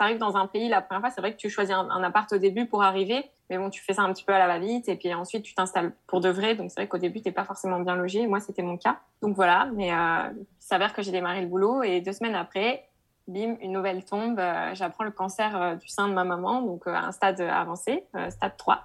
arrives dans un pays la première fois, c'est vrai que tu choisis un, appart au début pour arriver, mais bon, tu fais ça un petit peu à la va-vite et puis ensuite tu t'installes pour de vrai. Donc c'est vrai qu'au début, tu n'es pas forcément bien logé. Moi, c'était mon cas. Donc voilà, mais euh, il s'avère que j'ai démarré le boulot et deux semaines après, bim, une nouvelle tombe. Euh, j'apprends le cancer euh, du sein de ma maman, donc à un stade avancé, stade 3.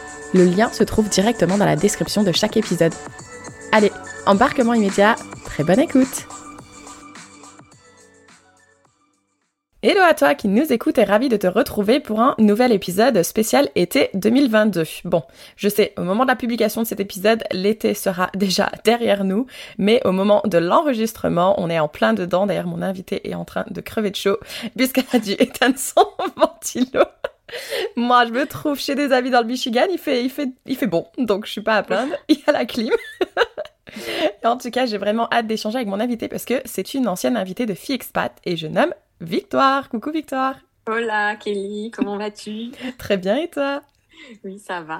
le lien se trouve directement dans la description de chaque épisode. Allez, embarquement immédiat, très bonne écoute Hello à toi qui nous écoute et ravi de te retrouver pour un nouvel épisode spécial été 2022. Bon, je sais, au moment de la publication de cet épisode, l'été sera déjà derrière nous, mais au moment de l'enregistrement, on est en plein dedans. D'ailleurs, mon invité est en train de crever de chaud puisqu'elle a dû éteindre son ventilo. Moi, je me trouve chez des amis dans le Michigan, il fait, il fait, il fait bon, donc je suis pas à plaindre. Il y a la clim. en tout cas, j'ai vraiment hâte d'échanger avec mon invité parce que c'est une ancienne invitée de Fixpat et je nomme Victoire. Coucou Victoire. Hola Kelly, comment vas-tu? Très bien et toi? Oui, ça va.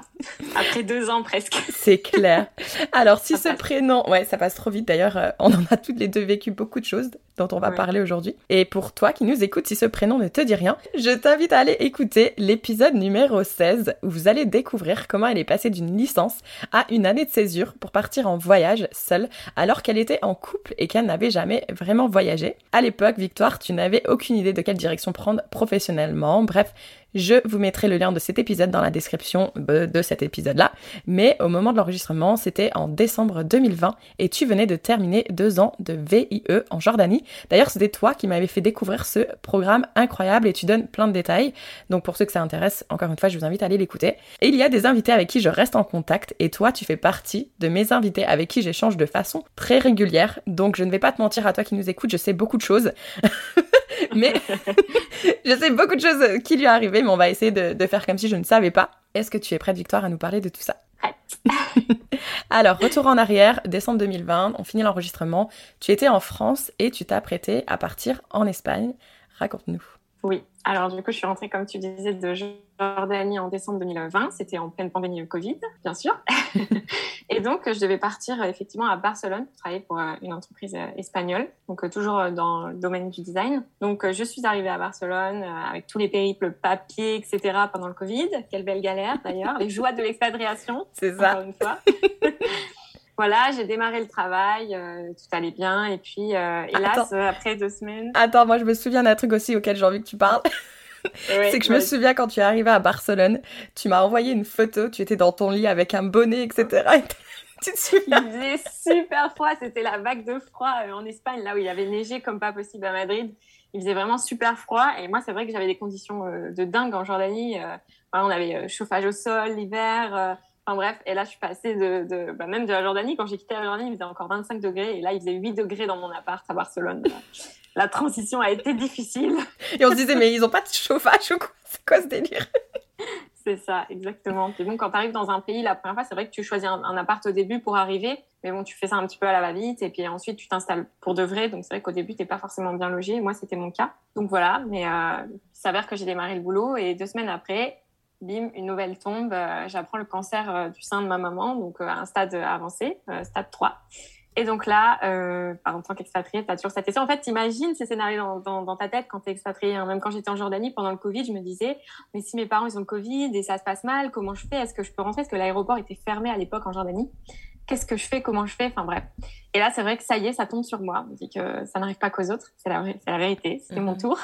Après deux ans presque. C'est clair. Alors, si ce prénom, ouais, ça passe trop vite d'ailleurs, euh, on en a toutes les deux vécu beaucoup de choses dont on va parler aujourd'hui. Et pour toi qui nous écoutes, si ce prénom ne te dit rien, je t'invite à aller écouter l'épisode numéro 16 où vous allez découvrir comment elle est passée d'une licence à une année de césure pour partir en voyage seule alors qu'elle était en couple et qu'elle n'avait jamais vraiment voyagé. À l'époque, Victoire, tu n'avais aucune idée de quelle direction prendre professionnellement. Bref, je vous mettrai le lien de cet épisode dans la description de cet épisode-là. Mais au moment de l'enregistrement, c'était en décembre 2020 et tu venais de terminer deux ans de VIE en Jordanie. D'ailleurs, c'était toi qui m'avais fait découvrir ce programme incroyable et tu donnes plein de détails. Donc pour ceux que ça intéresse, encore une fois, je vous invite à aller l'écouter. Et il y a des invités avec qui je reste en contact et toi, tu fais partie de mes invités avec qui j'échange de façon très régulière. Donc je ne vais pas te mentir à toi qui nous écoute, je sais beaucoup de choses. mais je sais beaucoup de choses qui lui est arrivé, mais on va essayer de, faire comme si je ne savais pas. Est-ce que tu es prête, Victoire, à nous parler de tout ça? Alors, retour en arrière, décembre 2020, on finit l'enregistrement. Tu étais en France et tu t'as prêté à partir en Espagne. Raconte-nous. Oui, alors du coup, je suis rentrée, comme tu disais, de Jordanie en décembre 2020. C'était en pleine pandémie Covid, bien sûr. et donc, je devais partir euh, effectivement à Barcelone pour travailler pour euh, une entreprise euh, espagnole, donc toujours dans le domaine du design. Donc, je suis arrivée à Barcelone avec tous les périples papiers, etc. pendant le Covid. Quelle belle galère d'ailleurs, les joies de l'expatriation. C'est ça. Encore une fois. voilà, j'ai démarré le travail, tout allait bien. Et puis, hélas, après deux semaines. Attends, moi, je me souviens d'un truc aussi auquel j'ai envie que tu parles c'est que je me souviens quand tu es arrivé à Barcelone, tu m'as envoyé une photo, tu étais dans ton lit avec un bonnet, etc. tu te souviens Il faisait super froid, c'était la vague de froid euh, en Espagne, là où il avait neigé comme pas possible à Madrid. Il faisait vraiment super froid et moi c'est vrai que j'avais des conditions euh, de dingue en Jordanie. Euh, on avait chauffage au sol l'hiver. Enfin bref, et là je suis passée de, bah, même de la Jordanie. Quand j'ai quitté la Jordanie, il faisait encore 25 degrés et là il faisait 8 degrés dans mon appart à Barcelone la transition a été difficile. Et on se disait, mais ils ont pas de chauffage ou quoi? C'est quoi ce délire? C'est ça, exactement. Et bon, quand tu arrives dans un pays, la première fois, c'est vrai que tu choisis un, appart au début pour arriver, mais bon, tu fais ça un petit peu à la va-vite, et puis ensuite, tu t'installes pour de vrai. Donc, c'est vrai qu'au début, tu pas forcément bien logé. Moi, c'était mon cas. Donc, voilà. Mais euh, il s'avère que j'ai démarré le boulot, et deux semaines après, bim, une nouvelle tombe. Euh, j'apprends le cancer euh, du sein de ma maman, donc à un stade avancé, stade 3. Et donc là, euh, en tant qu'expatrié, tu as toujours cette question. En fait, t'imagines ces scénarios dans, dans, ta tête quand tu es expatrié. Hein. Même quand j'étais en Jordanie pendant le Covid, je me disais, mais si mes parents ils ont le Covid et ça se passe mal, comment je fais? Est-ce que je peux rentrer? Est-ce que l'aéroport était fermé à l'époque en Jordanie? Qu'est-ce que je fais? Comment je fais? Enfin bref. Et là, c'est vrai que ça y est, ça tombe sur moi. On dit que ça n'arrive pas qu'aux autres. C'est la, la vérité. C'était mon mhm. tour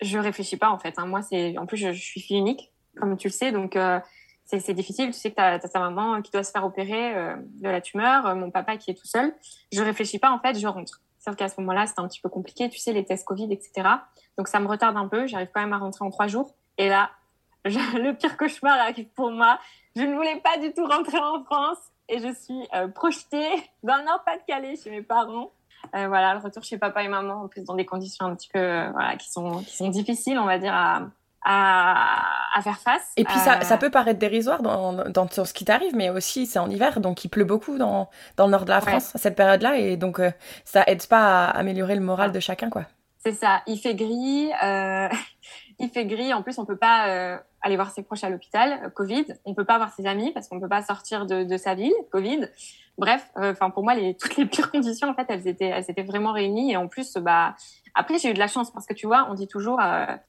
je réfléchis pas en fait. Hein. Moi, c'est en plus je, suis fille unique, comme tu le sais, donc euh, c'est difficile. Tu sais que tu as, ta maman qui doit se faire opérer euh, de la tumeur, euh, mon papa qui est tout seul. Je réfléchis pas en fait, je rentre. Sauf qu'à ce moment-là, c'est un petit peu compliqué, tu sais, les tests Covid, etc. Donc ça me retarde un peu. J'arrive quand même à rentrer en trois jours. Et là, le pire cauchemar arrive pour moi. Je ne voulais pas du tout rentrer en France et je suis projetée dans le Nord-Pas-de-Calais chez mes parents. Voilà, le retour chez papa et maman, en plus dans des conditions un petit peu, qui sont, qui sont difficiles, on va dire, à, à, à faire face. Et puis ça, ça peut paraître dérisoire dans, dans, ce qui t'arrive, mais aussi c'est en hiver, donc il pleut beaucoup dans, dans le nord de la France à cette période-là, et donc euh, ça aide pas à améliorer le moral de chacun, quoi. C'est ça, il fait gris, euh, il fait gris. En plus, on peut pas euh, aller voir ses proches à l'hôpital, euh, Covid. On peut pas voir ses amis parce qu'on peut pas sortir de, de sa ville, Covid. Bref, euh, enfin pour moi, les, toutes les pires conditions, en fait, elles étaient, elles étaient vraiment réunies. Et en plus, bah après, j'ai eu de la chance parce que tu vois, on dit toujours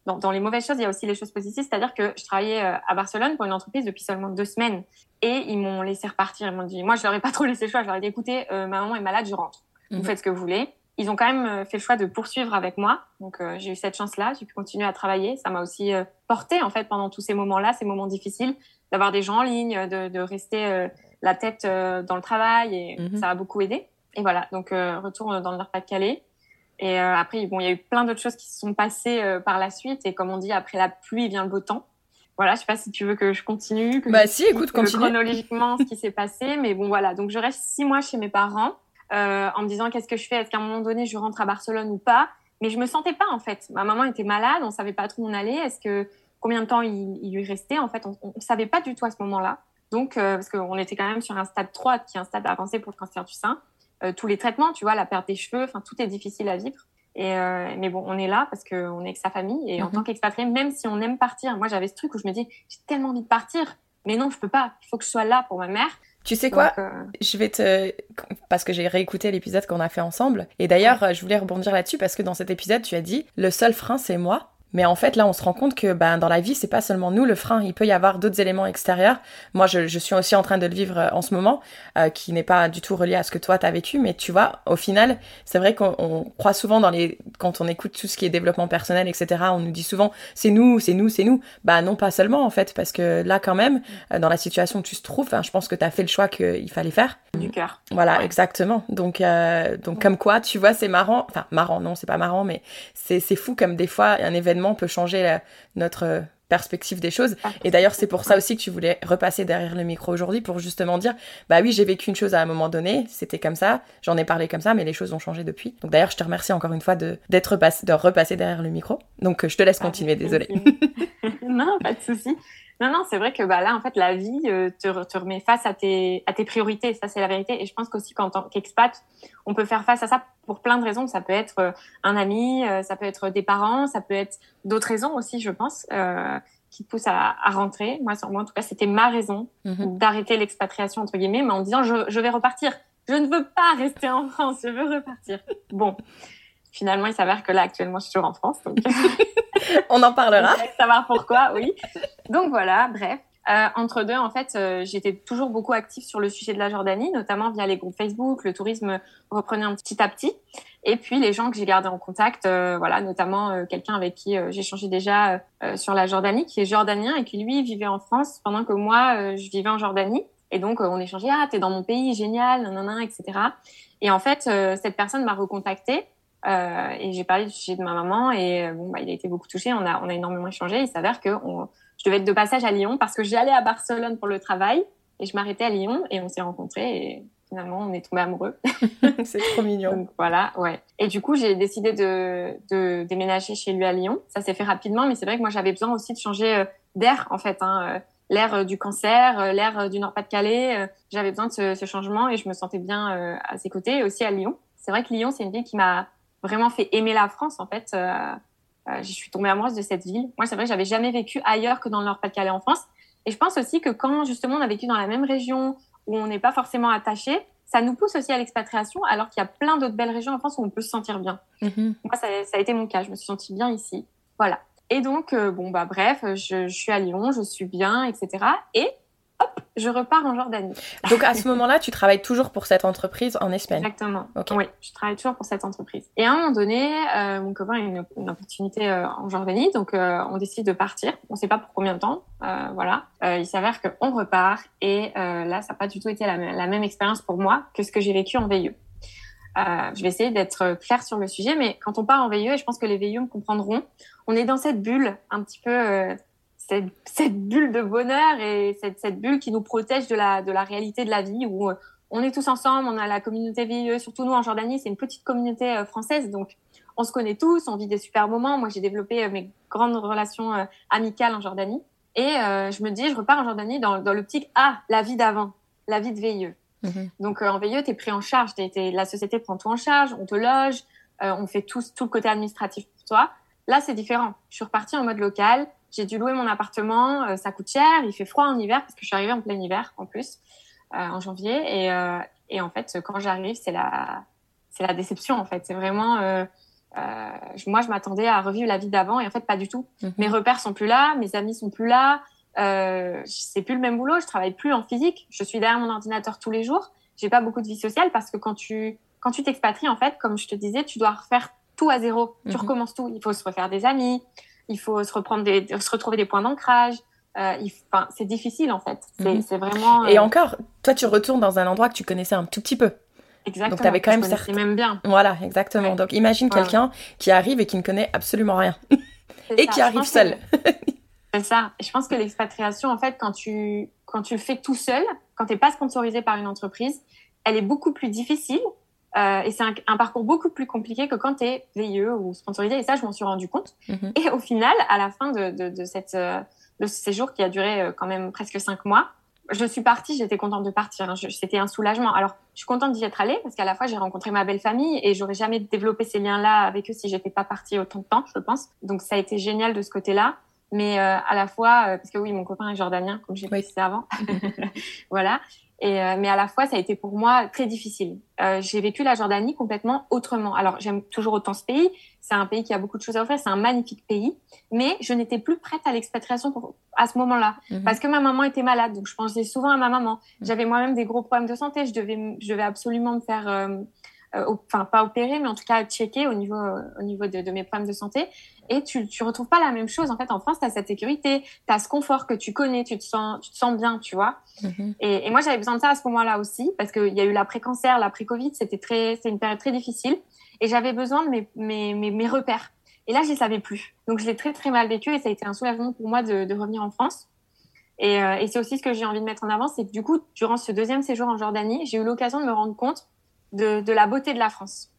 dans, dans, les mauvaises choses, il y a aussi les choses positives. C'est-à-dire que je travaillais à Barcelone pour une entreprise depuis seulement deux semaines et ils m'ont laissé repartir. Ils m'ont dit, moi, je leur ai pas trop laissé le choix. Je leur ai dit, écoutez, ma maman est malade, je rentre. Vous mhm. faites ce que vous voulez ils ont quand même euh, fait le choix de poursuivre avec moi. Donc euh, j'ai eu cette chance-là, j'ai pu continuer à travailler. Ça m'a aussi euh, porté en fait pendant tous ces moments-là, ces moments difficiles, d'avoir des gens en ligne, de, de rester la tête dans le travail et mhm. ça a beaucoup aidé. Et voilà, donc retour dans le Nord-Pas-de-Calais. Et après, bon, il y a eu plein d'autres choses qui se sont passées par la suite. Et comme on dit, après la pluie vient le beau temps. Voilà, je sais pas si tu veux que je continue. Que bah si, écoute, continue. Chronologiquement, ce qui s'est passé, mais bon voilà. Donc je reste six mois chez mes parents euh, en me disant qu'est-ce que je fais, est-ce qu'à un moment donné je rentre à Barcelone ou pas? Mais je me sentais pas en fait. Ma maman était malade, on savait pas trop où on allait. Est-ce que combien de temps il, il lui restait En fait, on, on, savait pas du tout à ce moment-là. Donc euh, parce qu'on était quand même sur un stade 3 qui est un stade avancé pour le cancer du sein. Euh, tous les traitements, tu vois, la perte des cheveux, enfin tout est difficile à vivre. Et mais bon, on est là parce qu'on est avec sa famille et en mhm. tant qu'expatrié, même si on aime partir, moi j'avais ce truc où je me dis j'ai tellement envie de partir, mais non, je peux pas. Il faut que je sois là pour ma mère. Tu sais quoi euh, Je vais te... Parce que j'ai réécouté l'épisode qu'on a fait ensemble. Et d'ailleurs, je voulais rebondir là-dessus parce que dans cet épisode, tu as dit, le seul frein, c'est moi. Mais en fait, là, on se rend compte que ben, dans la vie, c'est pas seulement nous le frein. Il peut y avoir d'autres éléments extérieurs. Moi, je, je, suis aussi en train de le vivre euh, en ce moment, euh, qui n'est pas du tout relié à ce que toi, t'as vécu. Mais tu vois, au final, c'est vrai qu'on croit souvent dans les... Quand on écoute tout ce qui est développement personnel, etc., on nous dit souvent, c'est nous, c'est nous, c'est nous. Bah non, pas seulement, en fait. Parce que là, quand même, euh, dans la situation où tu te trouves, je pense que t'as fait le choix qu'il fallait faire. Du cœur. Voilà, exactement. Donc, euh, donc comme quoi, tu vois, c'est marrant. Enfin, marrant, non, c'est pas marrant, mais c'est fou comme des fois, un événement peut changer notre perspective des choses. Et d'ailleurs, c'est pour ça aussi que tu voulais repasser derrière le micro aujourd'hui pour justement dire, bah oui, j'ai vécu une chose à un moment donné, c'était comme ça, j'en ai parlé comme ça, mais les choses ont changé depuis. Donc d'ailleurs, je te remercie encore une fois de d'être de repasser derrière le micro. Donc je te laisse continuer, désolée. non, pas de souci. Non, non, c'est vrai que bah, là, en fait, la vie euh, te, te, remet face à tes, à tes priorités. Ça, c'est la vérité. Et je pense qu'aussi, qu'en tant qu'expat, on peut faire face à ça pour plein de raisons. Ça peut être euh, un ami, euh, ça peut être des parents, ça peut être d'autres raisons aussi, je pense, qui te poussent à, à, rentrer. Moi, en tout cas, c'était ma raison mhm. d'arrêter l'expatriation, entre guillemets, mais en disant, je, je vais repartir. Je ne veux pas rester en France, je veux repartir. Bon, finalement, il s'avère que là, actuellement, je suis toujours en France. Donc... On en parlera. savoir pourquoi, oui. Donc voilà, bref. Euh, entre deux, en fait, euh, j'étais toujours beaucoup active sur le sujet de la Jordanie, notamment via les groupes Facebook. Le tourisme reprenait un petit à petit. Et puis les gens que j'ai gardés en contact, euh, voilà, notamment euh, quelqu'un avec qui j'ai changé déjà sur la Jordanie, qui est jordanien et qui lui vivait en France pendant que moi je vivais en Jordanie. Et donc on échangeait, ah t'es dans mon pays, génial, nanana, etc. Et en fait, cette personne m'a recontacté euh, et j'ai parlé du sujet de ma maman et euh, bon, bah, il a été beaucoup touché. On a, on a énormément échangé. Il s'avère que on, je devais être de passage à Lyon parce que j'allais à Barcelone pour le travail et je m'arrêtais à Lyon et on s'est rencontrés et finalement on est tombés amoureux. C'est trop mignon. Donc voilà, ouais. Et du coup j'ai décidé de, de déménager chez lui à Lyon. Ça s'est fait rapidement, mais c'est vrai que moi j'avais besoin aussi de changer euh, d'air en fait. Hein, l'air du cancer, l'air du Nord-Pas-de-Calais. J'avais besoin de ce, ce, changement et je me sentais bien à ses côtés et aussi à Lyon. C'est vrai que Lyon, c'est une ville qui m'a vraiment fait aimer la France. En fait, euh, euh, je suis tombée amoureuse de cette ville. Moi, c'est vrai, j'avais jamais vécu ailleurs que dans le Nord-Pas-de-Calais en France. Et je pense aussi que quand justement on a vécu dans la même région où on n'est pas forcément attaché, ça nous pousse aussi à l'expatriation, alors qu'il y a plein d'autres belles régions en France où on peut se sentir bien. Mm-hmm. Moi, ça, ça, a été mon cas. Je me suis sentie bien ici. Voilà. Et donc, euh, bon, bah, bref, je, je, suis à Lyon, je suis bien, etc. Et je repars en Jordanie. Donc à ce moment-là, tu travailles toujours pour cette entreprise en Espagne Exactement. Oui, je travaille toujours pour cette entreprise. Et à un moment donné, euh, mon copain a une, une opportunité euh, en Jordanie, donc euh, on décide de partir. On ne sait pas pour combien de temps. Euh, voilà. il s'avère qu'on repart et là, ça n'a pas du tout été la, la même expérience pour moi que ce que j'ai vécu en VIE. je vais essayer d'être claire sur le sujet, mais quand on part en VIE, et je pense que les VIE me comprendront, on est dans cette bulle un petit peu cette, cette, bulle de bonheur et cette, cette, bulle qui nous protège de la, de la réalité de la vie où euh, on est tous ensemble, on a la communauté VIE, surtout nous en Jordanie, c'est une petite communauté euh, française, donc on se connaît tous, on vit des super moments. Moi, j'ai développé euh, mes grandes relations amicales en Jordanie et je me dis, je repars en Jordanie dans, dans l'optique, ah, la vie d'avant, la vie de VIE. Mhm. Donc en VIE, tu es pris en charge, la société prend tout en charge, on te loge, on fait tout, tout le côté administratif pour toi. Là, c'est différent. Je suis repartie en mode local, j'ai dû louer mon appartement, euh, ça coûte cher, il fait froid en hiver parce que je suis arrivée en plein hiver en plus, euh, en janvier. Et, euh, et, en fait, quand j'arrive, c'est la, c'est la déception en fait. C'est vraiment, moi, je m'attendais à revivre la vie d'avant et en fait, pas du tout. Mhm. Mes repères sont plus là, mes amis sont plus là. Euh, c'est plus le même boulot, je travaille plus en physique, je suis derrière mon ordinateur tous les jours. J'ai pas beaucoup de vie sociale parce que quand tu quand tu t'expatries en fait, comme je te disais, tu dois refaire tout à zéro. Tu mhm. recommences tout. Il faut se refaire des amis, il faut se reprendre des, se retrouver des points d'ancrage. Euh, c'est difficile en fait. C'est mhm. vraiment. Et euh, encore, toi, tu retournes dans un endroit que tu connaissais un tout petit peu. Exactement. Donc, tu avais quand même certains... même bien. Voilà, exactement. Donc, imagine quelqu'un qui arrive et qui ne connaît absolument rien et qui arrive seul. c'est ça. je pense que l'expatriation, en fait, quand tu quand tu le fais tout seul, quand tu n'es pas sponsorisé par une entreprise, elle est beaucoup plus difficile euh, et c'est un, parcours beaucoup plus compliqué que quand tu es VIE ou sponsorisé. Et ça, je m'en suis rendu compte. Mhm. Et au final, à la fin de, de, de, cette, euh, de ce séjour qui a duré euh, quand même presque cinq mois, je suis partie, j'étais contente de partir. Hein. C'était un soulagement. Alors, je suis contente d'y être allée parce qu'à la fois, j'ai rencontré ma belle famille et j'aurais jamais développé ces liens-là avec eux si j'étais pas partie autant de temps, je pense. Donc, ça a été génial de ce côté-là. Mais euh, à la fois, parce que oui, mon copain est jordanien, comme j'ai dit avant. voilà. Et, euh, mais à la fois, ça a été pour moi très difficile. Euh, j'ai vécu la Jordanie complètement autrement. Alors, j'aime toujours autant ce pays. C'est un pays qui a beaucoup de choses à offrir. C'est un magnifique pays. Mais je n'étais plus prête à l'expatriation pour, à ce moment-là. Mhm. Parce que ma maman était malade. Donc, je pensais souvent à ma maman. Mhm. J'avais moi-même des gros problèmes de santé. Je devais, je devais absolument me faire euh, euh, enfin pas opérer, mais en tout cas checker au niveau, au niveau de, de, mes problèmes de santé. Et tu, tu retrouves pas la même chose. En fait, en France, tu as cette sécurité, tu as ce confort que tu connais, tu te sens, tu te sens bien, tu vois. Mm-hmm. et, et, moi, j'avais besoin de ça à ce moment-là aussi, parce qu'il y a eu l'après-cancer, l'après-covid, c'était très, c'est une période très difficile. Et j'avais besoin de mes, mes, mes, mes, repères. Et là, je les savais plus. Donc, je l'ai très, très mal vécu et ça a été un soulagement pour moi de, de revenir en France. Et, euh, et c'est aussi ce que j'ai envie de mettre en avant, c'est que du coup, durant ce deuxième séjour en Jordanie, j'ai eu l'occasion de me rendre compte de, de, la beauté de la France.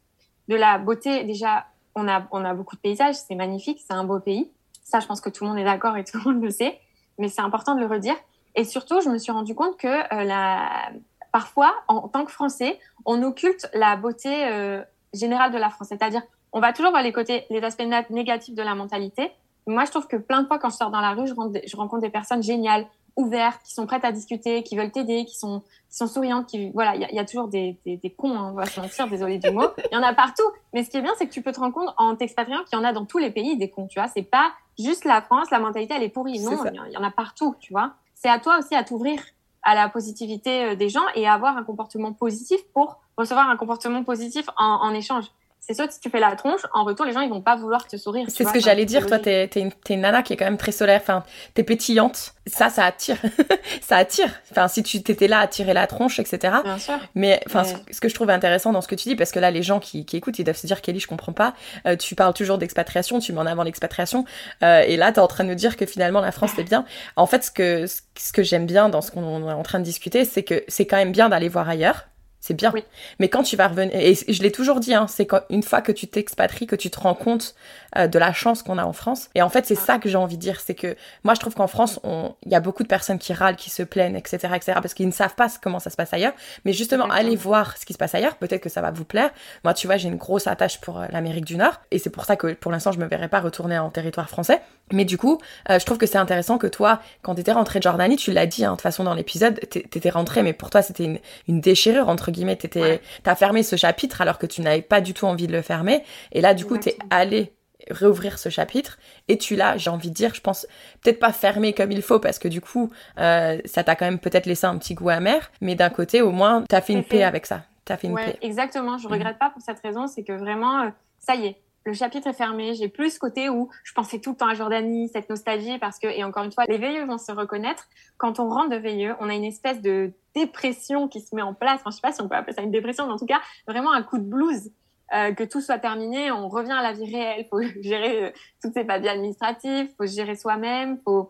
De la beauté, déjà, on a, on a beaucoup de paysages, c'est magnifique, c'est un beau pays. Ça, je pense que tout le monde est d'accord et tout le monde le sait, mais c'est important de le redire. Et surtout, je me suis rendu compte que euh, la... parfois, en tant que Français, on occulte la beauté euh, générale de la France. C'est-à-dire, on va toujours voir les côtés, les aspects négatifs de la mentalité. Moi, je trouve que plein de fois, quand je sors dans la rue, je rencontre, je rencontre des personnes géniales, ouvertes, qui sont prêtes à discuter, qui veulent t'aider, qui sont, qui sont souriantes, qui, voilà, il y, y, a toujours des, des, des cons, hein, on va se mentir, désolé du mot. Il y en a partout. Mais ce qui est bien, c'est que tu peux te rendre compte en t'expatriant qu'il y en a dans tous les pays des cons, tu vois. C'est pas juste la France, la mentalité, elle est pourrie. Non, il y en a partout, tu vois. C'est à toi aussi à t'ouvrir à la positivité euh, des gens et à avoir un comportement positif pour recevoir un comportement positif en, en échange c'est sûr que si tu fais la tronche, en retour, les gens, ils vont pas vouloir te sourire. C'est ce que j'allais dire. Toi, t'es, es une, une, nana qui est quand même très solaire. Enfin, t'es pétillante. Ça, ça attire. ça attire. Enfin, si tu t'étais là à tirer la tronche, etc. Bien sûr. Mais, enfin, ce, que je trouve intéressant dans ce que tu dis, parce que là, les gens qui, qui écoutent, ils doivent se dire, Kelly, je comprends pas. Euh, tu parles toujours d'expatriation, tu mets en avant l'expatriation. Euh, et là, t'es en train de nous dire que finalement, la France, c'est bien. En fait, ce que, ce que j'aime bien dans ce qu'on est en train de discuter, c'est que c'est quand même bien d'aller voir ailleurs c'est bien. Mais quand tu vas revenir, et je l'ai toujours dit, hein, c'est une fois que tu t'expatries que tu te rends compte euh, de la chance qu'on a en France. Et en fait, c'est ah. ça que j'ai envie de dire, c'est que moi, je trouve qu'en France, il y a beaucoup de personnes qui râlent, qui se plaignent, etc., etc., parce qu'ils ne savent pas comment ça se passe ailleurs. Mais justement, allez voir ce qui se passe ailleurs. Peut-être que ça va vous plaire. Moi, tu vois, j'ai une grosse attache pour euh, l'Amérique du Nord, et c'est pour ça que pour l'instant, je me verrai pas retourner en territoire français. Mais du coup, euh, je trouve que c'est intéressant que toi, quand tu étais rentré de Jordanie, tu l'as dit, hein, de toute façon, dans l'épisode, t'étais rentré, mais pour toi, c'était une, une déchirure entre guillemets. T'étais, t'as fermé ce chapitre alors que tu n'avais pas du tout envie de le fermer. Et là, du coup, t'es allé réouvrir ce chapitre et tu l'as, j'ai envie de dire, je pense, peut-être pas fermé comme il faut parce que du coup, euh, ça t'a quand même peut-être laissé un petit goût amer, mais d'un côté, au moins, t'as fait une paix avec ça. T'as fait une paix. Exactement, je mhm. regrette pas pour cette raison, c'est que vraiment, euh, ça y est, le chapitre est fermé. J'ai plus ce côté où je pensais tout le temps à Jordanie, cette nostalgie, parce que, et encore une fois, les veilleux vont se reconnaître. Quand on rentre de veilleux, on a une espèce de dépression qui se met en place. Enfin, je sais pas si on peut appeler ça une dépression, mais en tout cas, vraiment un coup de blues. Euh, que tout soit terminé, on revient à la vie réelle. Faut gérer euh, toutes ces papiers administratifs, faut gérer soi-même, faut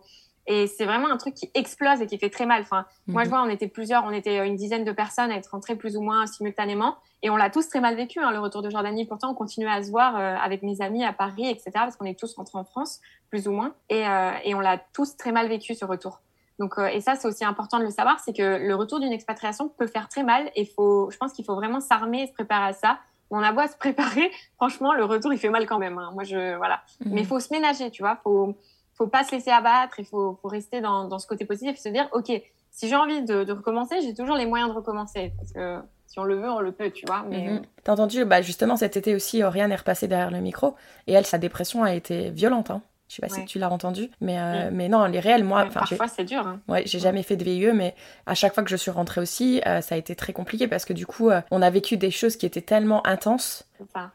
et c'est vraiment un truc qui explose et qui fait très mal. Enfin, moi, je mhm. vois, on était plusieurs, on était une dizaine de personnes à être rentrées plus ou moins simultanément. Et on l'a tous très mal vécu, hein, le retour de Jordanie. Pourtant, on continuait à se voir euh, avec mes amis à Paris, etc., parce qu'on est tous rentrés en France, plus ou moins. Et, euh, et on l'a tous très mal vécu, ce retour. Donc, euh, et ça, c'est aussi important de le savoir, c'est que le retour d'une expatriation peut faire très mal. Et faut, je pense qu'il faut vraiment s'armer et se préparer à ça. On a beau à se préparer, franchement, le retour, il fait mal quand même. Hein. Moi, je, voilà. Mhm. Mais il faut se ménager, tu vois. Faut, faut pas se laisser abattre, il faut, rester dans, ce côté positif et se dire, OK, si j'ai envie de, recommencer, j'ai toujours les moyens de recommencer. Parce que si on le veut, on le peut, tu vois. Mhm. T'as entendu, bah justement, cet été aussi, Oriane est repassée derrière le micro et elle, sa dépression a été violente. Hein. Je sais pas si tu l'as entendu, mais, euh, mais non, les réels, moi. parfois, c'est dur. Hein. Ouais, j'ai jamais fait de VIE, mais à chaque fois que je suis rentrée aussi, euh, ça a été très compliqué parce que du coup, euh, on a vécu des choses qui étaient tellement intenses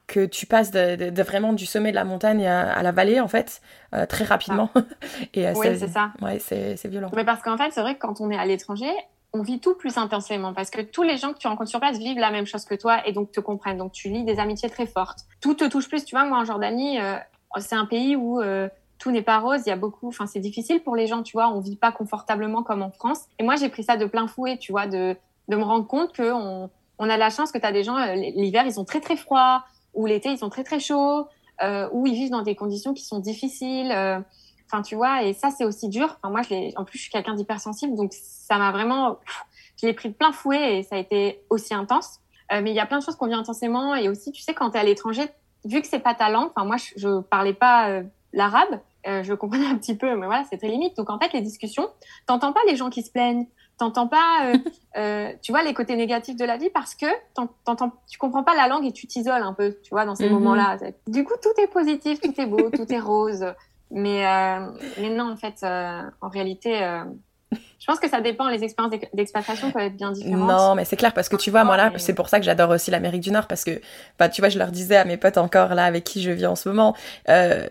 que tu passes de, vraiment du sommet de la montagne à, la vallée, en fait, très rapidement. Et, oui, c'est ça. Ouais, c'est violent. Mais parce qu'en fait, c'est vrai que quand on est à l'étranger, on vit tout plus intensément parce que tous les gens que tu rencontres sur place vivent la même chose que toi et donc te comprennent. Donc tu lis des amitiés très fortes. Tout te touche plus. Tu vois, moi en Jordanie, c'est un pays où tout n'est pas rose. Il y a beaucoup, enfin, c'est difficile pour les gens, tu vois. On vit pas confortablement comme en France. Et moi, j'ai pris ça de plein fouet, tu vois, de, de me rendre compte que on, on a la chance que tu as des gens, euh, l'hiver, ils sont très, très froids, ou l'été, ils sont très, très chauds, euh, ou ils vivent dans des conditions qui sont difficiles. Euh, enfin, tu vois, et ça, c'est aussi dur. Enfin, moi, je en plus, je suis quelqu'un d'hypersensible, donc ça m'a vraiment, je l'ai pris de plein fouet et ça a été aussi intense. Mais il y a plein de choses qu'on vit intensément. Et aussi, tu sais, quand tu es à l'étranger, vu que c'est pas ta langue, enfin, moi, je, je parlais pas l'arabe, euh, je comprenais un petit peu, mais voilà, c'est très limite. Donc en fait, les discussions, t'entends pas les gens qui se plaignent, t'entends pas, euh, euh, tu vois, les côtés négatifs de la vie parce que tu comprends pas la langue et tu t'isoles un peu, tu vois, dans ces mhm. moments-là. Du coup, tout est positif, tout est beau, tout est rose. Mais, mais non, en fait, en réalité, je pense que ça dépend, les expériences d'expatriation peuvent être bien différentes. Non, mais c'est clair, parce que tu vois, moi là, c'est pour ça que j'adore aussi l'Amérique du Nord, parce que, bah, tu vois, je leur disais à mes potes encore là, avec qui je vis en ce moment, euh,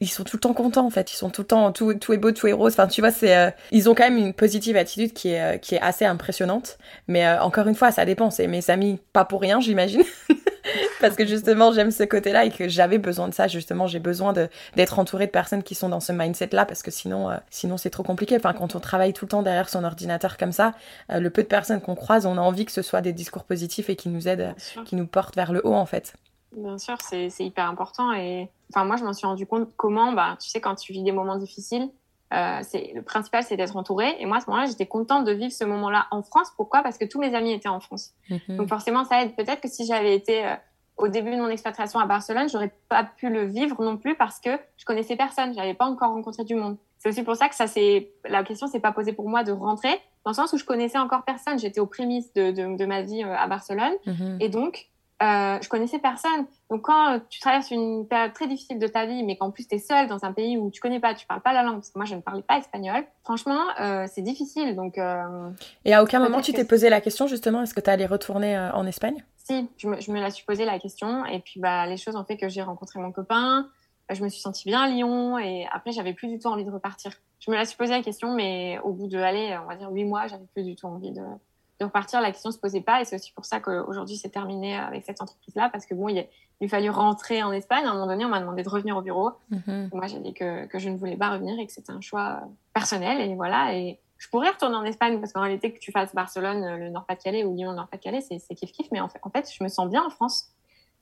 ils sont tout le temps contents, en fait, ils sont tout le temps, tout, tout est beau, tout est rose, enfin, tu vois, c'est, euh, ils ont quand même une positive attitude qui est, euh, qui est assez impressionnante, mais encore une fois, ça dépend, c'est mes amis, pas pour rien, j'imagine. parce que justement j'aime ce côté-là et que j'avais besoin de ça justement. J'ai besoin d'être entourée de personnes qui sont dans ce mindset là parce que sinon euh, sinon c'est trop compliqué. Enfin quand on travaille tout le temps derrière son ordinateur comme ça euh, le peu de personnes qu'on croise on a envie que ce soit des discours positifs et qui nous aident qui nous portent vers le haut en fait. Bien sûr, c'est hyper important. Et enfin, moi, je m'en suis rendu compte comment, bah, tu sais, quand tu vis des moments difficiles, euh, le principal, c'est d'être entouré. Et moi, à ce moment-là, j'étais contente de vivre ce moment-là en France. Pourquoi? Parce que tous mes amis étaient en France. Mhm. Donc forcément, ça aide. Peut-être que si j'avais été au début de mon expatriation à Barcelone, j'aurais pas pu le vivre non plus parce que je connaissais personne, j'avais pas encore rencontré du monde. C'est aussi pour ça que ça c'est la question s'est pas posée pour moi de rentrer dans le sens où je connaissais encore personne, j'étais aux prémices de, de, de, ma vie euh, à Barcelone mhm. et donc euh, je connaissais personne. Donc quand tu traverses une période très difficile de ta vie, mais qu'en plus tu es seule dans un pays où tu connais pas, tu parles pas la langue, parce que moi je ne parlais pas espagnol, franchement euh, c'est difficile. Donc, euh, Et à aucun moment tu t'es posé la question justement, est-ce que tu allais retourner en Espagne? Si, je me, je me, la suis posé la question, et puis bah, les choses ont fait que j'ai rencontré mon copain, je me suis sentie bien à Lyon, et après j'avais plus du tout envie de repartir. Je me la suis posé la question, mais au bout de, aller, on va dire huit mois, j'avais plus du tout envie de de repartir, la question se posait pas. Et c'est aussi pour ça qu'aujourd'hui, c'est terminé avec cette entreprise-là, parce que bon, il, a, fallu rentrer en Espagne. À un moment donné, on m'a demandé de revenir au bureau. Mhm. Moi, j'ai dit que, que, je ne voulais pas revenir et que c'était un choix personnel. Et voilà. Et je pourrais retourner en Espagne, parce qu'en réalité, que tu fasses Barcelone, le Nord-Pas-de-Calais ou Lyon, Nord-Pas-de-Calais, c'est kiff-kiff. Mais en fait, en fait, je me sens bien en France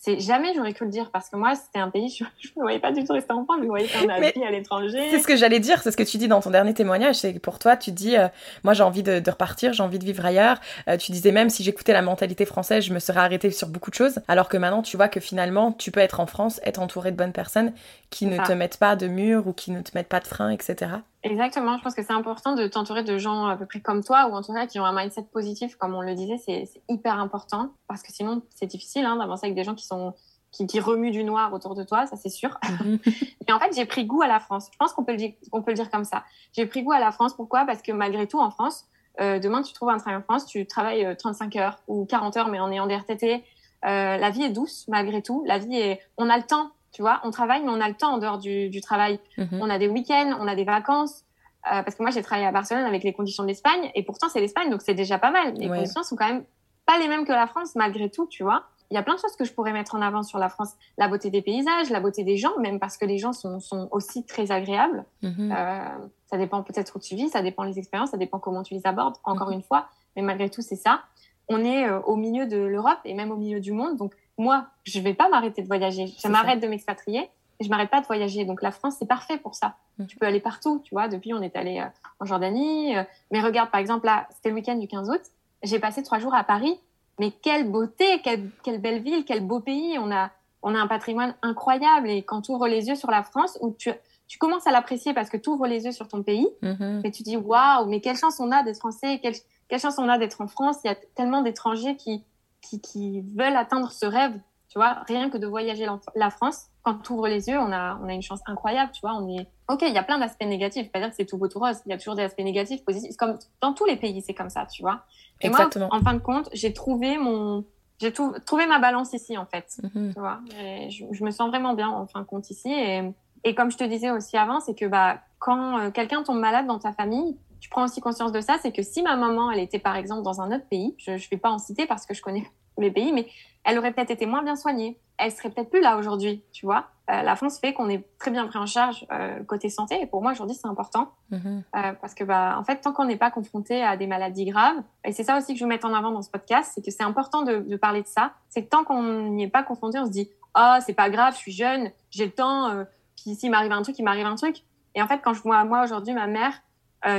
c'est jamais j'aurais cru le dire parce que moi c'était un pays je, je me voyais pas du tout rester en France je me voyais faire ma vie à l'étranger. c'est ce que j'allais dire c'est ce que tu dis dans ton dernier témoignage c'est que pour toi tu dis euh, moi j'ai envie de, de, repartir j'ai envie de vivre ailleurs. Euh, tu disais même si j'écoutais la mentalité française je me serais arrêtée sur beaucoup de choses. Alors que maintenant tu vois que finalement tu peux être en France être entouré de bonnes personnes qui ne te mettent pas de murs ou qui ne te mettent pas de freins etc Exactement, je pense que c'est important de t'entourer de gens à peu près comme toi ou en tout cas qui ont un mindset positif, comme on le disait, c'est hyper important parce que sinon c'est difficile hein, d'avancer avec des gens qui sont qui, qui remue du noir autour de toi, ça c'est sûr. Mhm. et en fait, j'ai pris goût à la France. Je pense qu'on peut, le dire, on peut le dire comme ça. J'ai pris goût à la France. Pourquoi? Parce que malgré tout, en France, euh, demain, tu trouves un travail en France, tu travailles 35 euh, heures ou 40 heures, mais en ayant des RTT. Euh, la vie est douce, malgré tout. La vie est... On a le temps, tu vois. On travaille, mais on a le temps en dehors du, du travail. Mhm. On a des week-ends, on a des vacances. Euh, parce que moi, j'ai travaillé à Barcelone avec les conditions de l'Espagne, et pourtant, c'est l'Espagne, donc c'est déjà pas mal. Les conditions sont quand même pas les mêmes que la France, malgré tout, tu vois il y a plein de choses que je pourrais mettre en avant sur la France. La beauté des paysages, la beauté des gens, même parce que les gens sont, sont aussi très agréables. Mhm. Euh, ça dépend peut-être où tu vis, ça dépend des expériences, ça dépend comment tu les abordes, encore mhm. une fois. Mais malgré tout, c'est ça. On est euh, au milieu de l'Europe et même au milieu du monde. Donc, moi, je vais pas m'arrêter de voyager. Je m'arrête de m'expatrier et je m'arrête pas de voyager. Donc, la France, c'est parfait pour ça. Mhm. Tu peux aller partout, tu vois. Depuis, on est allé euh, en Jordanie. Euh, mais regarde, par exemple, là, c'était le week-end du 15 août. J'ai passé trois jours à Paris mais quelle beauté, quelle, belle ville, quel beau pays. On a, on a un patrimoine incroyable. Et quand tu ouvres les yeux sur la France, où tu, tu commences à l'apprécier parce que tu ouvres les yeux sur ton pays, mm-hmm. et tu dis waouh, mais quelle chance on a d'être français, quelle, quelle, chance on a d'être en France. Il y a tellement d'étrangers qui, qui, qui, veulent atteindre ce rêve, tu vois, rien que de voyager la France. Quand tu ouvres les yeux, on a, on a une chance incroyable, tu vois. On est, ok, il y a plein d'aspects négatifs. Pas dire que c'est tout beau tout rose. Il y a toujours des aspects négatifs, positifs. Comme dans tous les pays, c'est comme ça, tu vois. Et Exactement. moi, en fin de compte, j'ai trouvé mon, j'ai trouvé ma balance ici, en fait. Mhm. Tu vois. je, me sens vraiment bien, en fin de compte, ici. Et, et comme je te disais aussi avant, c'est que, bah, quand euh, quelqu'un tombe malade dans ta famille, tu prends aussi conscience de ça, c'est que si ma maman, elle était par exemple dans un autre pays, je ne vais pas en citer parce que je connais les pays, mais elle aurait peut-être été moins bien soignée. Elle serait peut-être plus là aujourd'hui, tu vois. Euh, la France fait qu'on est très bien pris en charge euh, côté santé. Et pour moi, aujourd'hui, c'est important. Mhm. Euh, parce que, bah, en fait, tant qu'on n'est pas confronté à des maladies graves, et c'est ça aussi que je veux mettre en avant dans ce podcast, c'est que c'est important de, de, parler de ça. C'est que tant qu'on n'y est pas confronté, on se dit, oh, c'est pas grave, je suis jeune, j'ai le temps, puis s'il m'arrive un truc, il m'arrive un truc. Et en fait, quand je vois, moi, aujourd'hui, ma mère,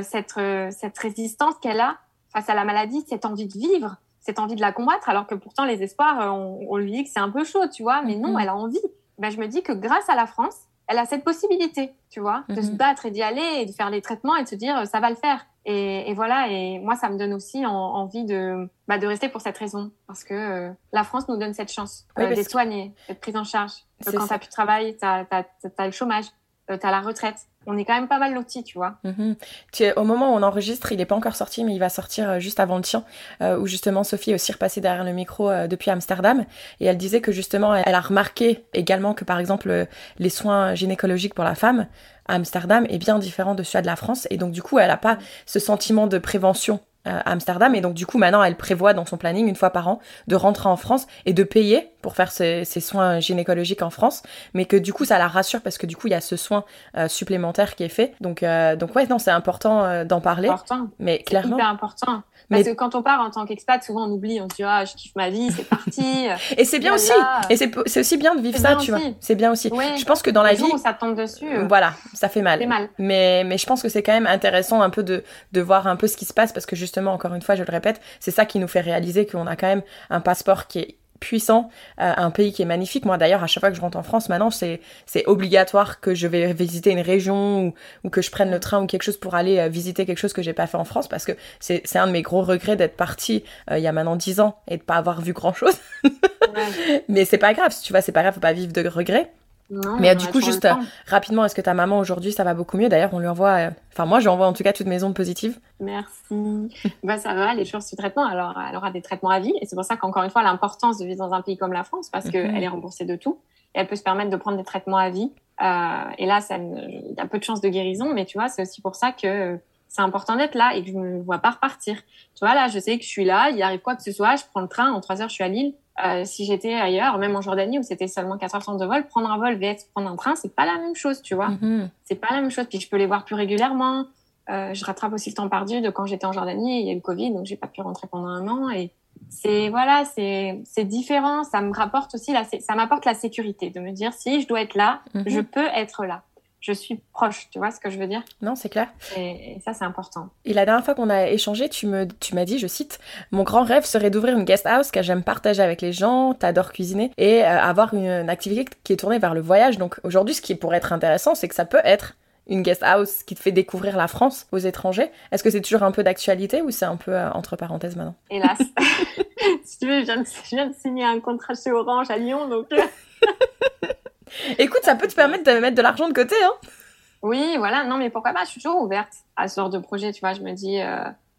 cette, cette résistance qu'elle a face à la maladie, cette envie de vivre, cette envie de la combattre, alors que pourtant les espoirs, euh, on, lui dit que c'est un peu chaud, tu vois, mais non, mm-hmm. elle a envie. Ben, je me dis que grâce à la France, elle a cette possibilité, tu vois, de se mm-hmm. battre et d'y aller et de faire les traitements et de se dire euh, ça va le faire. Et, voilà, et moi, ça me donne aussi envie de, bah, de rester pour cette raison, parce que euh, la France nous donne cette chance d'être soignée, d'être prise en charge. quand tu n'as plus de travail, tu as, le chômage, tu as la retraite on est quand même pas mal lotis, tu vois. Mhm. au moment où on enregistre, il n'est pas encore sorti, mais il va sortir euh, juste avant le tien, euh, où justement Sophie est aussi repassée derrière le micro euh, depuis Amsterdam, et elle disait que justement, elle, a remarqué également que par exemple les soins gynécologiques pour la femme à Amsterdam est bien différent de celui de la France, et donc du coup, elle n'a pas ce sentiment de prévention à Amsterdam et donc du coup maintenant elle prévoit dans son planning une fois par an de rentrer en France et de payer pour faire ses, soins gynécologiques en France mais que du coup ça la rassure parce que du coup il y a ce soin euh, supplémentaire qui est fait donc euh, donc ouais non c'est important euh, d'en parler important. mais clairement hyper important parce que quand on part en tant qu'expat, souvent on oublie, on se dit ah je kiffe ma vie, c'est parti. et c'est bien aussi, et c'est aussi bien de vivre ça, tu vois. C'est bien aussi. Je pense que dans la vie, ça tombe dessus, euh, voilà, ça fait mal. mal. Mais mais je pense que c'est quand même intéressant un peu de de voir un peu ce qui se passe parce que justement encore une fois, je le répète, c'est ça qui nous fait réaliser qu'on a quand même un passeport qui est puissant, euh, un pays qui est magnifique. Moi d'ailleurs, à chaque fois que je rentre en France, maintenant c'est c'est obligatoire que je vais visiter une région ou, ou, que je prenne le train ou quelque chose pour aller euh, visiter quelque chose que j'ai pas fait en France parce que c'est c'est un de mes gros regrets d'être parti euh, il y a maintenant dix ans et de pas avoir vu grand chose. Mais c'est pas grave, tu vois, c'est pas grave, faut pas vivre de regrets mais du coup, juste rapidement, est-ce que ta maman aujourd'hui, ça va beaucoup mieux? D'ailleurs, on lui envoie, euh, enfin moi, j'envoie en tout cas toutes mes ondes positives. Merci. bah ça va, elle est toujours sous traitement. Alors, elle aura des traitements à vie, et c'est pour ça qu'encore une fois, l'importance de vivre dans un pays comme la France, parce qu'elle mhm. est remboursée de tout, et elle peut se permettre de prendre des traitements à vie. Euh, et là, il y a peu de chances de guérison, mais tu vois, c'est aussi pour ça que c'est important d'être là et que je ne me vois pas repartir. Tu vois, là, je sais que je suis là, il arrive quoi que ce soit, je prends le train, en trois heures, je suis à Lille euh, si j'étais ailleurs, même en Jordanie où c'était seulement 4 heures de vol, prendre un vol vs prendre un train, c'est pas la même chose, tu vois. Mm-hmm. C'est pas la même chose. Puis je peux les voir plus régulièrement. Euh, je rattrape aussi le temps perdu de quand j'étais en Jordanie. Il y a eu le Covid, donc j'ai pas pu rentrer pendant un an. Et c'est voilà, c'est c'est différent. Ça me rapporte aussi la, ça m'apporte la sécurité de me dire si je dois être là, mm-hmm. je peux être là je suis proche, tu vois ce que je veux dire? Non, c'est clair. Et, ça, c'est important. Et la dernière fois qu'on a échangé, tu m'as dit, je cite, mon grand rêve serait d'ouvrir une guest house car j'aime partager avec les gens, t'adores cuisiner et euh, avoir une, activité qui est tournée vers le voyage. Donc aujourd'hui, ce qui pourrait être intéressant, c'est que ça peut être une guest house qui te fait découvrir la France aux étrangers. Est-ce que c'est toujours un peu d'actualité ou c'est un peu entre parenthèses maintenant? Hélas. si tu veux, je viens, de, signer un contrat chez Orange à Lyon, donc. Écoute, ça peut te permettre de mettre de l'argent de côté, hein Oui, voilà. Non, mais pourquoi pas? Je suis toujours ouverte à ce genre de projet. Tu vois, je me dis,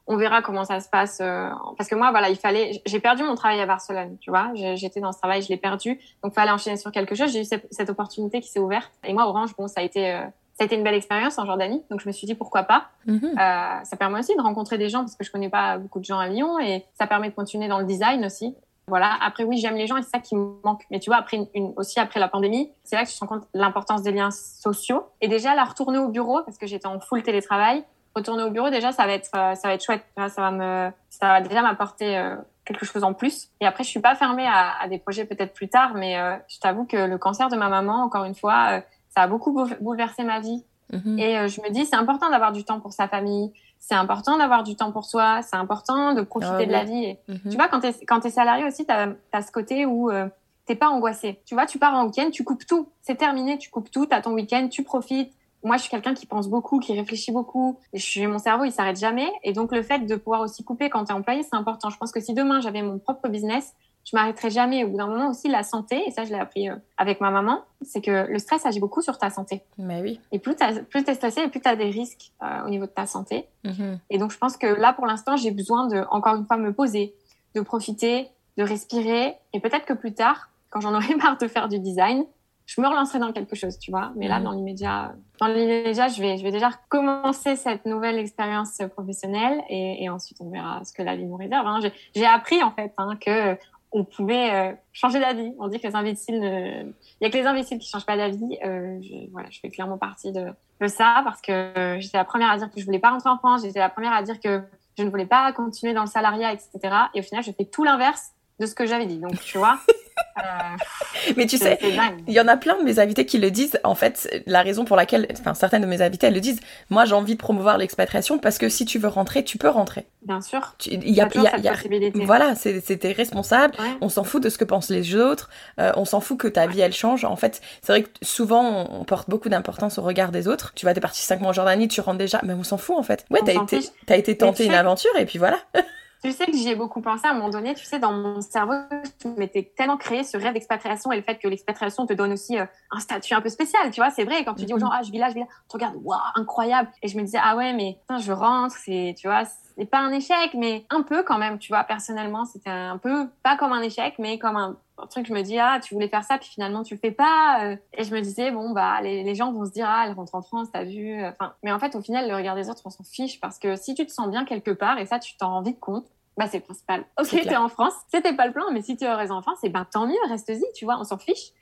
on verra comment ça se passe. Euh, parce que moi, voilà, il fallait. J'ai perdu mon travail à Barcelone, tu vois. J'étais dans ce travail, je l'ai perdu. Donc, il fallait enchaîner sur quelque chose. J'ai eu cette, opportunité qui s'est ouverte. Et moi, Orange, bon, ça a été. Euh, ça a été une belle expérience en Jordanie, donc je me suis dit pourquoi pas? Mhm. Euh, ça permet aussi de rencontrer des gens parce que je connais pas beaucoup de gens à Lyon et ça permet de continuer dans le design aussi. Voilà. Après, oui, j'aime les gens et c'est ça qui me manque. Mais tu vois, après une, aussi après la pandémie, c'est là que je me rends compte l'importance des liens sociaux. Et déjà, la retourner au bureau parce que j'étais en full télétravail, retourner au bureau, déjà, ça va être, euh, ça va être chouette. Ça va me, ça va déjà m'apporter euh, quelque chose en plus. Et après, je suis pas fermée à, à des projets peut-être plus tard, mais euh, je t'avoue que le cancer de ma maman, encore une fois, ça a beaucoup bouleversé ma vie. Mhm. Et je me dis, c'est important d'avoir du temps pour sa famille. C'est important d'avoir du temps pour soi. C'est important de profiter ah de la vie. Mhm. Tu vois, quand tu es, salarié aussi, tu as, ce côté où euh, t'es pas angoissé. Tu vois, tu pars en week-end, tu coupes tout. C'est terminé, tu coupes tout. Tu as ton week-end, tu profites moi, je suis quelqu'un qui pense beaucoup, qui réfléchit beaucoup. Et je suis, mon cerveau, il s'arrête jamais. Et donc, le fait de pouvoir aussi couper quand tu es employé, c'est important. Je pense que si demain, j'avais mon propre business, je m'arrêterais jamais. Au bout d'un moment aussi, la santé, et ça, je l'ai appris euh, avec ma maman, c'est que le stress agit beaucoup sur ta santé. Mais oui. Et plus tu es stressé, et plus tu as des risques euh, au niveau de ta santé. Mm-hmm. Et donc, je pense que là, pour l'instant, j'ai besoin de, encore une fois, me poser, de profiter, de respirer. Et peut-être que plus tard, quand j'en aurai marre de faire du design, je me relancerai dans quelque chose, tu vois. Mais là, mhm. dans l'immédiat, dans l'immédiat, je vais, je vais déjà commencer cette nouvelle expérience professionnelle et, et, ensuite on verra ce que la vie nous réserve. Hein. J'ai appris en fait hein, que on pouvait euh, changer d'avis. On dit que les imbéciles, ne... il y a que les imbéciles qui changent pas d'avis. Euh, je, voilà, je fais clairement partie de, de ça parce que j'étais la première à dire que je voulais pas rentrer en France. J'étais la première à dire que je ne voulais pas continuer dans le salariat, etc. Et au final, je fais tout l'inverse de ce que j'avais dit. Donc, tu vois. Euh, mais tu sais, il y en a plein de mes invités qui le disent. En fait, la raison pour laquelle, enfin, certaines de mes invités, elles le disent. Moi, j'ai envie de promouvoir l'expatriation parce que si tu veux rentrer, tu peux rentrer. Bien sûr. Il y a, y a, y a voilà, c'était responsable. On s'en fout de ce que pensent les autres. Euh, on s'en fout que ta vie elle change. En fait, c'est vrai que souvent on porte beaucoup d'importance au regard des autres. Tu vas, t'es parti 5 mois en Jordanie, tu rentres déjà, mais on s'en fout en fait. Ouais, t'as été, as été tenter une aventure et puis voilà. Tu sais que j'y ai beaucoup pensé à un moment donné. Tu sais, dans mon cerveau, je m'étais tellement créé ce rêve d'expatriation et le fait que l'expatriation te donne aussi euh, un statut un peu spécial. Tu vois, c'est vrai. Quand tu dis aux gens, mm-hmm. ah, je vis là, je vis là, tu regardes, waouh, incroyable. Et je me disais, ah ouais, mais putain, je rentre, c'est, tu vois, c'est pas un échec, mais un peu quand même. Tu vois, personnellement, c'était un peu pas comme un échec, mais comme un, truc. Je me dis, ah, tu voulais faire ça, puis finalement, tu le fais pas. Euh. Et je me disais, bon, bah, les, les gens vont se dire, ah, elle rentre en France, t'as vu. Enfin, mais en fait, au final, le regard des autres, on s'en fiche parce que si tu te sens bien quelque part, et ça, tu t'en rends vite compte, bah, c'est le principal. Ok, t'es en France, c'était pas le plan, mais si tu es heureuse en France, et ben tant mieux, reste-y, tu vois, on s'en fiche.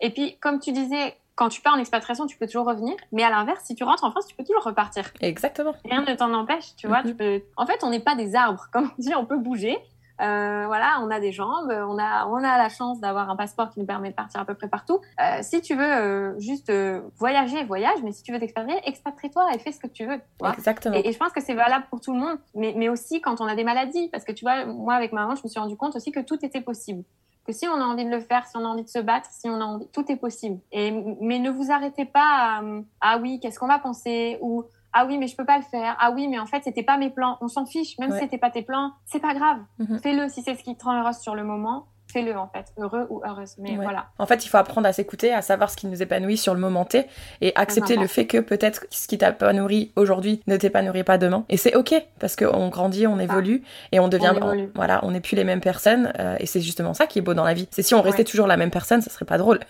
Et puis, comme tu disais, quand tu pars en expatriation, tu peux toujours revenir. Mais à l'inverse, si tu rentres en France, tu peux toujours repartir. Exactement. Rien ne t'en empêche, tu vois. Tu mhm. peux... En fait, on n'est pas des arbres. Comme on dit, on peut bouger. Euh, voilà, on a des jambes, on a, on a la chance d'avoir un passeport qui nous permet de partir à peu près partout. Euh, si tu veux euh, juste voyager, voyage, mais si tu veux t'expatrier, expatrie-toi et fais ce que tu veux. Exactement. Et, et, je pense que c'est valable pour tout le monde, mais, mais aussi quand on a des maladies, parce que tu vois, moi avec ma maman, je me suis rendu compte aussi que tout était possible. Que si on a envie de le faire, si on a envie de se battre, si on a envie, tout est possible. Et mais ne vous arrêtez pas à ah oui, qu'est-ce qu'on va penser ou ah oui, mais je peux pas le faire. Ah oui, mais en fait, c'était pas mes plans. On s'en fiche, même si c'était pas tes plans, c'est pas grave. Mhm. Fais-le si c'est ce qui te rend heureuse sur le moment. Fais-le en fait, heureux ou heureuse. Mais voilà. En fait, il faut apprendre à s'écouter, à savoir ce qui nous épanouit sur le moment T et accepter le fait que peut-être ce qui nourri aujourd'hui ne t'épanouirait pas demain. Et c'est ok parce qu'on grandit, on évolue et on devient, voilà, on n'est plus les mêmes personnes. Euh, et c'est justement ça qui est beau dans la vie. C'est si on restait toujours la même personne, ça serait pas drôle.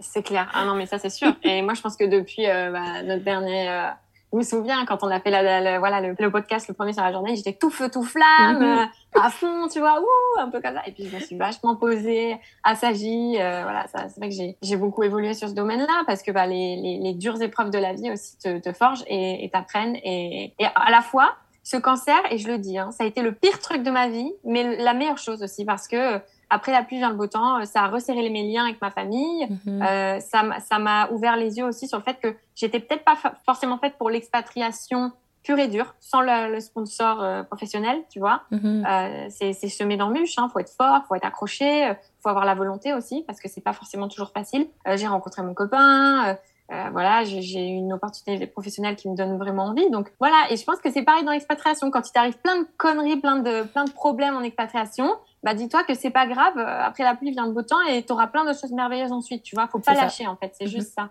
c'est clair. Ah non, mais ça c'est sûr. et moi, je pense que depuis euh, bah, notre dernier euh, je me souviens quand on a fait la, voilà le, podcast le premier sur la journée, j'étais tout feu tout flamme, mhm. euh, à fond, tu vois, ouh, un peu comme ça. Et puis je me suis vachement posée, assagie. Euh, voilà, c'est vrai que j'ai beaucoup évolué sur ce domaine-là parce que bah, les, les, les, dures épreuves de la vie aussi te, te forgent et t'apprennent. Et, et à la fois, ce cancer, et je le dis, hein, ça a été le pire truc de ma vie, mais la meilleure chose aussi parce que après la pluie vient le beau temps. Euh, ça a resserré mes liens avec ma famille. Mhm. Euh, ça m'a ouvert les yeux aussi sur le fait que j'étais peut-être pas forcément faite pour l'expatriation pure et dure, sans le, sponsor euh, professionnel, tu vois. Mhm. euh, c'est semé d'embûches. Hein. Faut être fort, faut être accroché, faut avoir la volonté aussi, parce que c'est pas forcément toujours facile. j'ai rencontré mon copain. euh, voilà, j'ai une opportunité professionnelle qui me donne vraiment envie. Donc voilà, et je pense que c'est pareil dans l'expatriation. Quand il t'arrive plein de conneries, plein de, plein de problèmes en expatriation, bah dis-toi que c'est pas grave. Après la pluie vient le beau temps et tu auras plein de choses merveilleuses ensuite. Tu vois, faut pas lâcher en fait. C'est mhm. juste ça.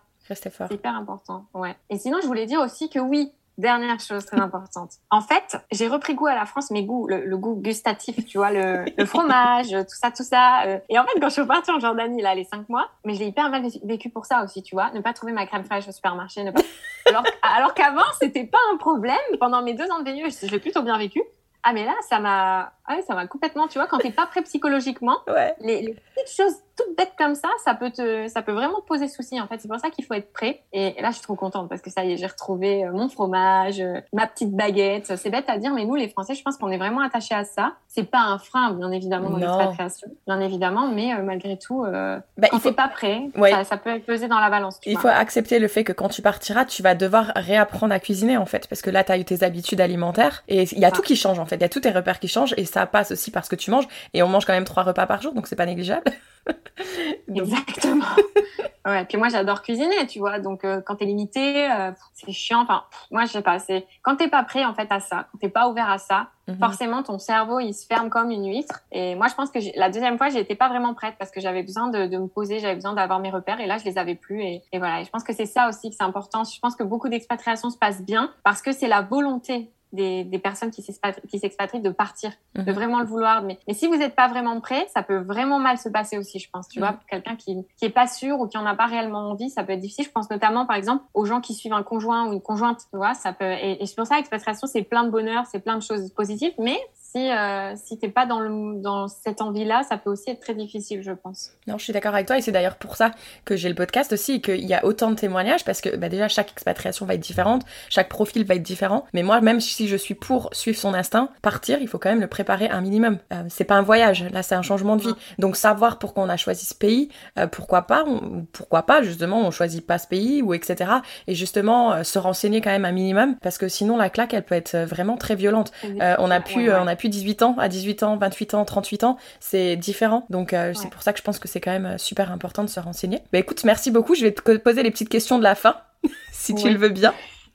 Fort. C'est hyper important. Ouais. Et sinon, je voulais dire aussi que oui, Dernière chose très importante. En fait, j'ai repris goût à la France, mes goûts, le, goût gustatif, tu vois, le, fromage, tout ça, tout ça. Euh. Et en fait, quand je suis partie en Jordanie, là, les cinq mois, mais je l'ai hyper mal vécu pour ça aussi, tu vois. Ne pas trouver ma crème fraîche au supermarché. Ne pas... alors, alors qu'avant, c'était pas un problème. Pendant mes deux ans de VIE, je l'ai plutôt bien vécu. Ah mais là, ça m'a, ah ça m'a complètement, tu vois, quand t'es pas prêt psychologiquement, les, les, petites choses toutes bêtes comme ça, ça peut te, ça peut vraiment te poser souci en fait. C'est pour ça qu'il faut être prêt. Et là, je suis trop contente parce que ça y est, j'ai retrouvé euh, mon fromage, euh, ma petite baguette. C'est bête à dire, mais nous, les Français, je pense qu'on est vraiment attachés à ça. C'est pas un frein, bien évidemment, dans l'expatriation, bien évidemment, mais euh, malgré tout, euh, bah, quand il faut... pas prêt, ça, ça, peut peser dans la balance. il faut accepter le fait que quand tu partiras, tu vas devoir réapprendre à cuisiner en fait, parce que là, tu as eu tes habitudes alimentaires et il y a tout qui change en fait. Il y a tous tes repères qui changent et ça passe aussi parce que tu manges. Et on mange quand même trois repas par jour, donc c'est pas négligeable. Exactement. ouais, puis moi j'adore cuisiner, tu vois. Donc euh, quand t'es limité, euh, c'est chiant. Enfin, moi je sais pas. C'est quand t'es pas prêt en fait à ça, quand t'es pas ouvert à ça, mhm. forcément ton cerveau il se ferme comme une huître. Et moi je pense que la deuxième fois j'étais pas vraiment prête parce que j'avais besoin de, de, me poser, j'avais besoin d'avoir mes repères et là je les avais plus. Et, et voilà. Et je pense que c'est ça aussi que c'est important. Je pense que beaucoup d'expatriations se passent bien parce que c'est la volonté des, des personnes qui s'expatrient de partir, de mhm. vraiment le vouloir. Mais, mais si vous n'êtes pas vraiment prêt, ça peut vraiment mal se passer aussi, je pense. Tu vois, mhm. quelqu'un qui, qui est pas sûr ou qui en a pas réellement envie, ça peut être difficile. Je pense notamment, par exemple, aux gens qui suivent un conjoint ou une conjointe. Tu vois, ça peut. Et, et c'est pour ça, l'expatriation, c'est plein de bonheur, c'est plein de choses positives, mais si, euh, si t'es pas dans, le, dans cette envie-là, ça peut aussi être très difficile, je pense. Non, je suis d'accord avec toi et c'est d'ailleurs pour ça que j'ai le podcast aussi et qu'il y a autant de témoignages parce que bah, déjà chaque expatriation va être différente, chaque profil va être différent. Mais moi, même si je suis pour suivre son instinct, partir, il faut quand même le préparer un minimum. Euh, c'est pas un voyage, là c'est un changement de vie. Donc savoir pourquoi on a choisi ce pays, euh, pourquoi pas, pourquoi pas justement on choisit pas ce pays ou etc. Et justement euh, se renseigner quand même un minimum parce que sinon la claque elle peut être vraiment très violente. on a pu on a pu 18 ans, à 18 ans, 28 ans, 38 ans, c'est différent. Donc euh, c'est pour ça que je pense que c'est quand même euh, super important de se renseigner. Bah écoute, merci beaucoup. Je vais te poser les petites questions de la fin, si tu le veux bien.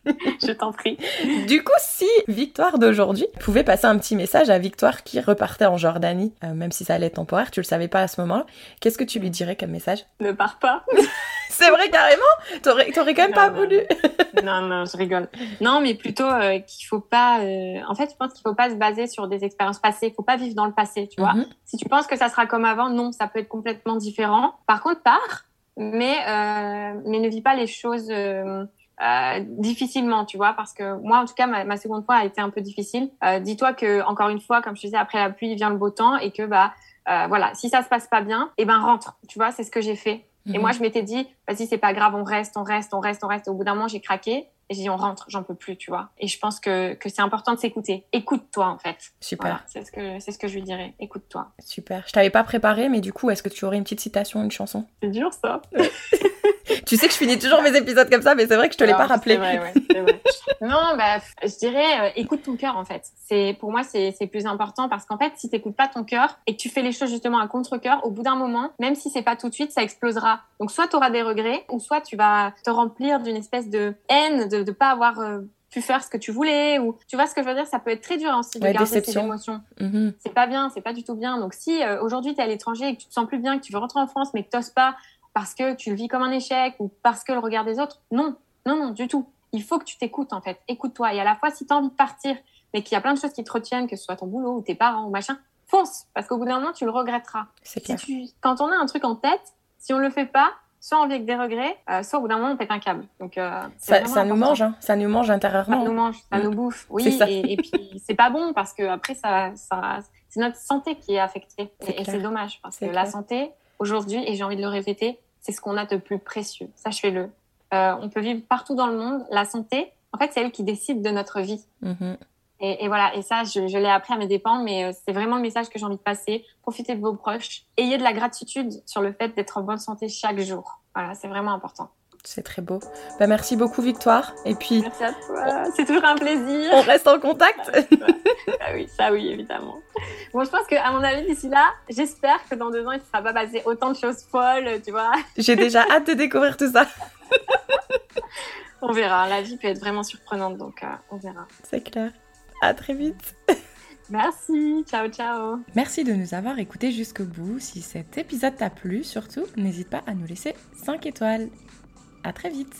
je t'en prie. Du coup, si Victoire d'aujourd'hui pouvait passer un petit message à Victoire qui repartait en Jordanie, euh, même si ça allait être temporaire, tu le savais pas à ce moment-là, qu'est-ce que tu lui dirais comme message? Ne pars pas. C'est vrai carrément T'aurais, t'aurais quand même pas voulu Non, non, je rigole. Non, mais plutôt euh, qu'il faut pas... Euh, en fait, je pense qu'il faut pas se baser sur des expériences passées. Il faut pas vivre dans le passé, tu vois. Mhm. Si tu penses que ça sera comme avant, non, ça peut être complètement différent. Par contre, pars, mais, mais ne vis pas les choses euh, difficilement, tu vois, parce que moi, en tout cas, ma, ma seconde fois a été un peu difficile. Euh, dis-toi que encore une fois, comme je te disais, après la pluie vient le beau temps et que bah euh, voilà, si ça se passe pas bien, et eh ben rentre. Tu vois, c'est ce que j'ai fait. Et mhm. moi, je m'étais dit, vas-y, c'est pas grave, on reste, on reste, on reste, on reste. au bout d'un moment, j'ai craqué. Et j'ai dit, on rentre, j'en peux plus, tu vois. Et je pense que, que c'est important de s'écouter. Écoute-toi, en fait. Super. c'est ce que, c'est ce que je lui dirais. Écoute-toi. Super. Je t'avais pas préparé, mais du coup, est-ce que tu aurais une petite citation, une chanson? C'est dur, ça. tu sais que je finis toujours mes épisodes comme ça, mais c'est vrai que je te l'ai pas rappelé. C'est vrai, ouais, vrai. non, bah, je dirais, euh, écoute ton cœur, en fait. C'est, pour moi, c'est, c'est plus important parce qu'en fait, si t'écoutes pas ton cœur et que tu fais les choses justement à contre-cœur, au bout d'un moment, même si c'est pas tout de suite, ça explosera. Donc, soit tu auras des regrets, ou soit tu vas te remplir d'une espèce de haine de, de pas avoir euh, pu faire ce que tu voulais ou tu vois ce que je veux dire? Ça peut être très dur aussi de garder ces émotions. Mm-hmm. c'est pas bien c'est pas du tout bien. Donc si euh, aujourd'hui tu es à l'étranger et que tu te sens plus bien que tu veux rentrer en France mais que t'oses pas parce que tu le vis comme un échec ou parce que le regard des autres non. Non non du tout. Il faut que tu t'écoutes en fait. Écoute-toi. Et à la fois si tu as envie de partir mais qu'il y a plein de choses qui te retiennent que ce soit ton boulot ou tes parents ou machin fonce. Parce qu'au bout d'un moment tu le regretteras. C'est quand on a un truc en tête si on le fait pas soit on vit avec des regrets, euh, soit au bout d'un moment on pète un câble. Donc euh, ça, ça nous mange, hein. ça nous mange intérieurement. Ça nous mange, ça nous bouffe. Oui, et, et, puis c'est pas bon parce que après ça, ça c'est notre santé qui est affectée et, c'est dommage parce que la santé aujourd'hui, et j'ai envie de le répéter, c'est ce qu'on a de plus précieux. Sachez-le. Euh, on peut vivre partout dans le monde. La santé, en fait, c'est elle qui décide de notre vie. Mm-hmm. Et, et, voilà, et ça, je, je l'ai appris à mes dépens, mais euh, c'est vraiment le message que j'ai envie de passer. Profitez de vos proches. Ayez de la gratitude sur le fait d'être en bonne santé chaque jour. Voilà, c'est vraiment important. C'est très beau. Bah, merci beaucoup, Victoire. Et puis. Merci à toi. C'est toujours un plaisir. On reste en contact. ah oui, ça oui, évidemment. Bon, je pense qu'à mon avis, d'ici là, j'espère que dans deux ans, il ne sera pas passé autant de choses folles, tu vois. J'ai déjà hâte de découvrir tout ça. On verra. La vie peut être vraiment surprenante, donc euh, on verra. C'est clair. À très vite. Merci. Ciao, ciao. Merci de nous avoir écoutés jusqu'au bout. Si cet épisode t'a plu, surtout, n'hésite pas à nous laisser 5 étoiles. À très vite.